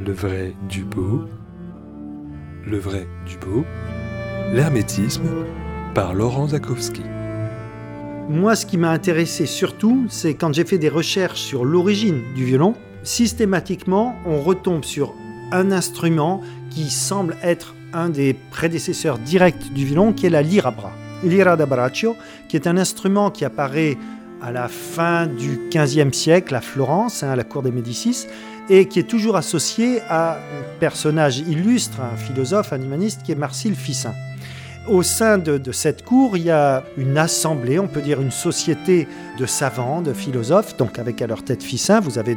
le vrai du beau, le vrai du beau, l'hermétisme par Laurent Zakowski. Moi, ce qui m'a intéressé surtout, c'est quand j'ai fait des recherches sur l'origine du violon, systématiquement, on retombe sur un instrument qui semble être un des prédécesseurs directs du violon, qui est la lira bras. Lira da braccio, qui est un instrument qui apparaît à la fin du XVe siècle à Florence, hein, à la cour des Médicis, et qui est toujours associé à un personnage illustre, un philosophe, un humaniste, qui est Marcille Ficin. Au sein de, cette cour, il y a une assemblée, on peut dire une société de savants, de philosophes, donc avec à leur tête Ficin, vous avez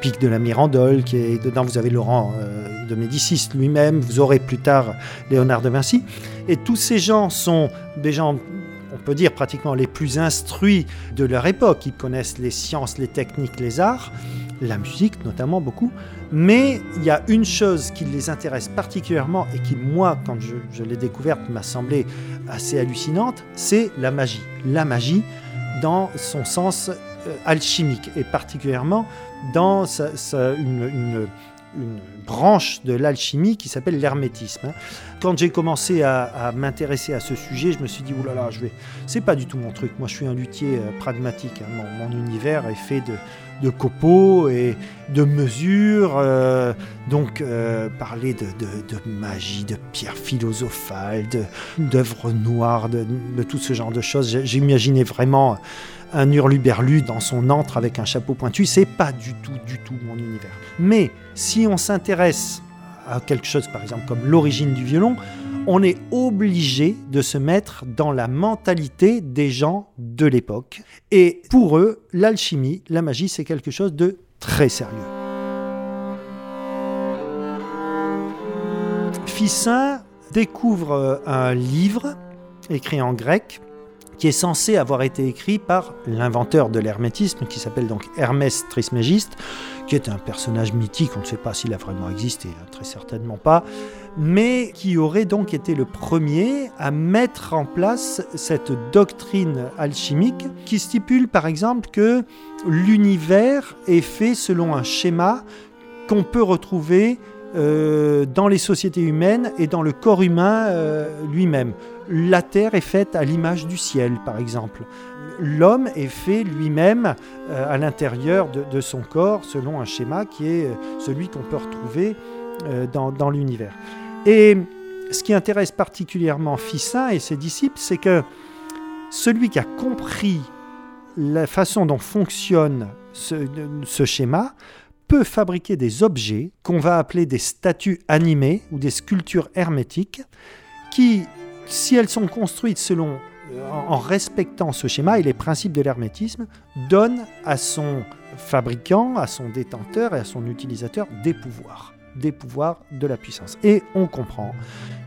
Pic de la Mirandole, qui est dedans, vous avez Laurent euh, de Médicis lui-même, vous aurez plus tard Léonard de Vinci, et tous ces gens sont des gens on peut dire pratiquement les plus instruits de leur époque. Ils connaissent les sciences, les techniques, les arts, la musique notamment beaucoup. Mais il y a une chose qui les intéresse particulièrement et qui, moi, quand je, l'ai découverte, m'a semblé assez hallucinante, c'est la magie. La magie dans son sens euh, alchimique et particulièrement dans une branche de l'alchimie qui s'appelle l'hermétisme. Quand j'ai commencé à, m'intéresser à ce sujet, je me suis dit oulala, je vais. C'est pas du tout mon truc. Moi, je suis un luthier euh, pragmatique. Hein. Mon, univers est fait de, de, copeaux et de mesures. Euh, donc, euh, parler de, de, de, magie, de pierres philosophales, d'œuvres noires, de, tout ce genre de choses, j'imaginais vraiment un hurluberlu dans son antre avec un chapeau pointu, c'est pas du tout, du tout mon univers. Mais si on s'intéresse à quelque chose, par exemple, comme l'origine du violon, on est obligé de se mettre dans la mentalité des gens de l'époque. Et pour eux, l'alchimie, la magie, c'est quelque chose de très sérieux. Ficin découvre un livre écrit en grec qui est censé avoir été écrit par l'inventeur de l'hermétisme, qui s'appelle donc Hermès Trismégiste, qui est un personnage mythique, on ne sait pas s'il a vraiment existé, hein, très certainement pas, mais qui aurait donc été le premier à mettre en place cette doctrine alchimique qui stipule par exemple que l'univers est fait selon un schéma qu'on peut retrouver euh, dans les sociétés humaines et dans le corps humain euh, lui-même. La Terre est faite à l'image du ciel, par exemple. L'homme est fait lui-même euh, à l'intérieur de, son corps selon un schéma qui est celui qu'on peut retrouver dans, l'univers. Et ce qui intéresse particulièrement Ficin et ses disciples, c'est que celui qui a compris la façon dont fonctionne ce schéma peut fabriquer des objets qu'on va appeler des statues animées ou des sculptures hermétiques qui, si elles sont construites selon en respectant ce schéma et les principes de l'hermétisme, donnent à son fabricant, à son détenteur et à son utilisateur des pouvoirs, des pouvoirs de la puissance. Et on comprend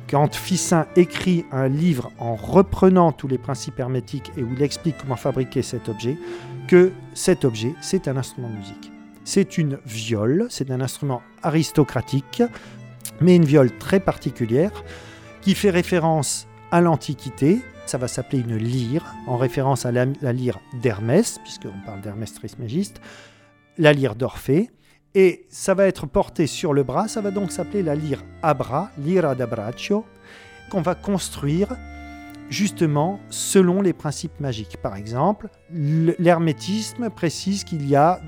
quand Ficin écrit un livre en reprenant tous les principes hermétiques et où il explique comment fabriquer cet objet, que cet objet, c'est un instrument de musique. C'est une viole, c'est un instrument aristocratique, mais une viole très particulière qui fait référence à l'Antiquité. Ça va s'appeler une lyre, en référence à la, lyre d'Hermès, puisqu'on parle d'Hermès Trismégiste, la lyre d'Orphée. Et ça va être porté sur le bras, ça va donc s'appeler la lyre à bras, lyra d'abbraccio, qu'on va construire justement selon les principes magiques. Par exemple, l'hermétisme précise qu'il y a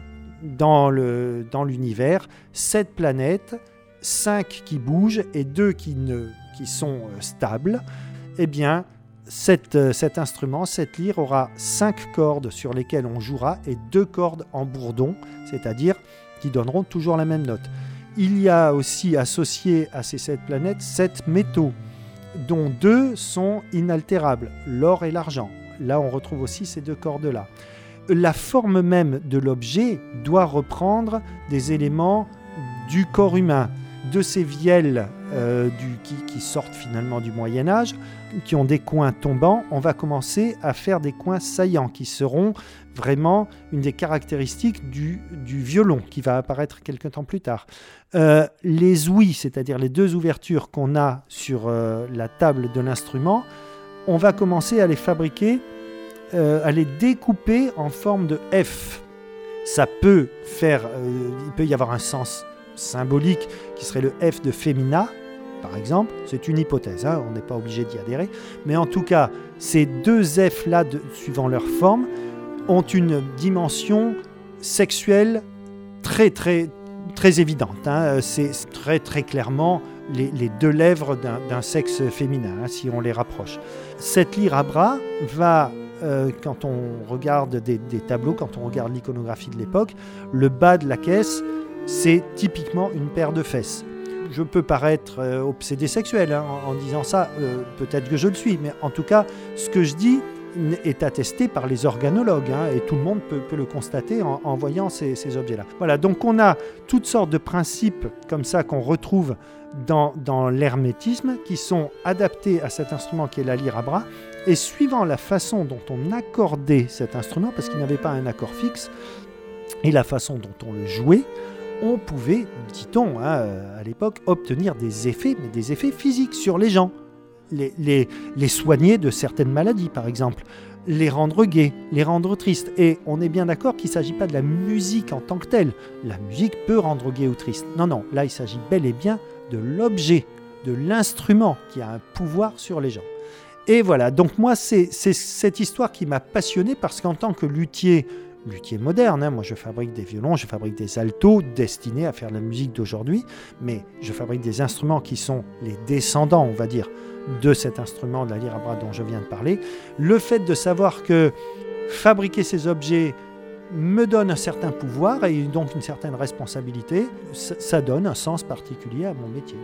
dans l'univers, dans sept planètes, cinq qui bougent et deux qui, ne, qui sont stables, eh bien, cette, cet instrument, cette lyre, aura cinq cordes sur lesquelles on jouera et deux cordes en bourdon, c'est-à-dire qui donneront toujours la même note. Il y a aussi associé à ces sept planètes sept métaux, dont deux sont inaltérables, l'or et l'argent. Là, on retrouve aussi ces deux cordes-là la forme même de l'objet doit reprendre des éléments du corps humain, de ces vielles euh, du, qui, sortent finalement du Moyen Âge, qui ont des coins tombants, on va commencer à faire des coins saillants, qui seront vraiment une des caractéristiques du, du violon, qui va apparaître quelques temps plus tard. Euh, les ouïes, c'est-à-dire les deux ouvertures qu'on a sur euh, la table de l'instrument, on va commencer à les fabriquer euh, à les découper en forme de F. Ça peut faire, euh, il peut y avoir un sens symbolique qui serait le F de Femina, par exemple. C'est une hypothèse, hein, on n'est pas obligé d'y adhérer. Mais en tout cas, ces deux F-là, suivant leur forme, ont une dimension sexuelle très très très évidente. Hein. C'est très très clairement les, deux lèvres d'un sexe féminin, hein, si on les rapproche. Cette lyre à bras va, euh, quand on regarde des, tableaux, quand on regarde l'iconographie de l'époque, le bas de la caisse, c'est typiquement une paire de fesses. Je peux paraître euh, obsédé sexuel hein, en, disant ça, euh, peut-être que je le suis, mais en tout cas, ce que je dis, est attesté par les organologues, hein, et tout le monde peut, le constater en, voyant ces, objets-là. Voilà, donc on a toutes sortes de principes comme ça qu'on retrouve dans, dans l'hermétisme qui sont adaptés à cet instrument qui est la lyre à bras, et suivant la façon dont on accordait cet instrument, parce qu'il n'avait pas un accord fixe, et la façon dont on le jouait, on pouvait, dit-on hein, à l'époque, obtenir des effets, mais des effets physiques sur les gens les, soigner de certaines maladies, par exemple, les rendre gais, les rendre tristes. Et on est bien d'accord qu'il ne s'agit pas de la musique en tant que telle. La musique peut rendre gai ou triste. Non, non, là il s'agit bel et bien de l'objet, de l'instrument qui a un pouvoir sur les gens. Et voilà, donc moi c'est cette histoire qui m'a passionné parce qu'en tant que luthier, luthier moderne. Hein. Moi, je fabrique des violons, je fabrique des altos destinés à faire la musique d'aujourd'hui, mais je fabrique des instruments qui sont les descendants, on va dire, de cet instrument de la lyre à bras dont je viens de parler, le fait de savoir que fabriquer ces objets me donne un certain pouvoir et donc une certaine responsabilité, ça donne un sens particulier à mon métier.